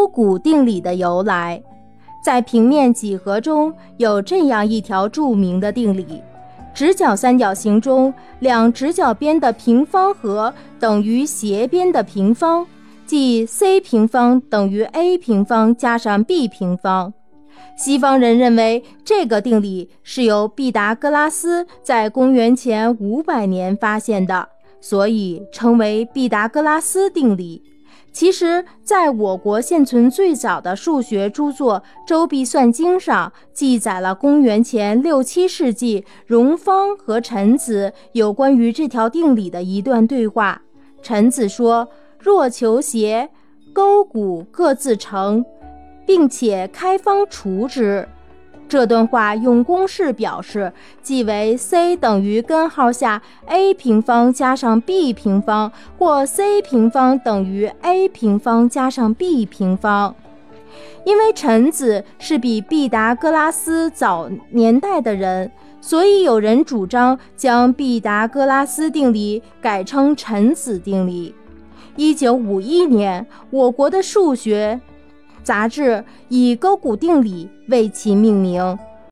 勾股定理的由来。在平面几何中有这样一条著名的定理：直角三角形中两直角边的平方和等于斜边的平方，即 c 平方等于 a 平方加上 b 平方。西方人认为这个定理是由毕达哥拉斯在公元前五百年发现的，所以称为毕达哥拉斯定理。其实，在我国现存最早的数学著作《周必算经》上，记载了公元前六七世纪荣方和臣子有关于这条定理的一段对话。臣子说：“若求斜，勾股各自成，并且开方除之。”这段话用公式表示，即为 c 等于根号下 a 平方加上 b 平方，或 c 平方等于 a 平方加上 b 平方。因为陈子是比毕达哥拉斯早年代的人，所以有人主张将毕达哥拉斯定理改称陈子定理。一九五一年，我国的数学。杂志以勾股定理为其命名。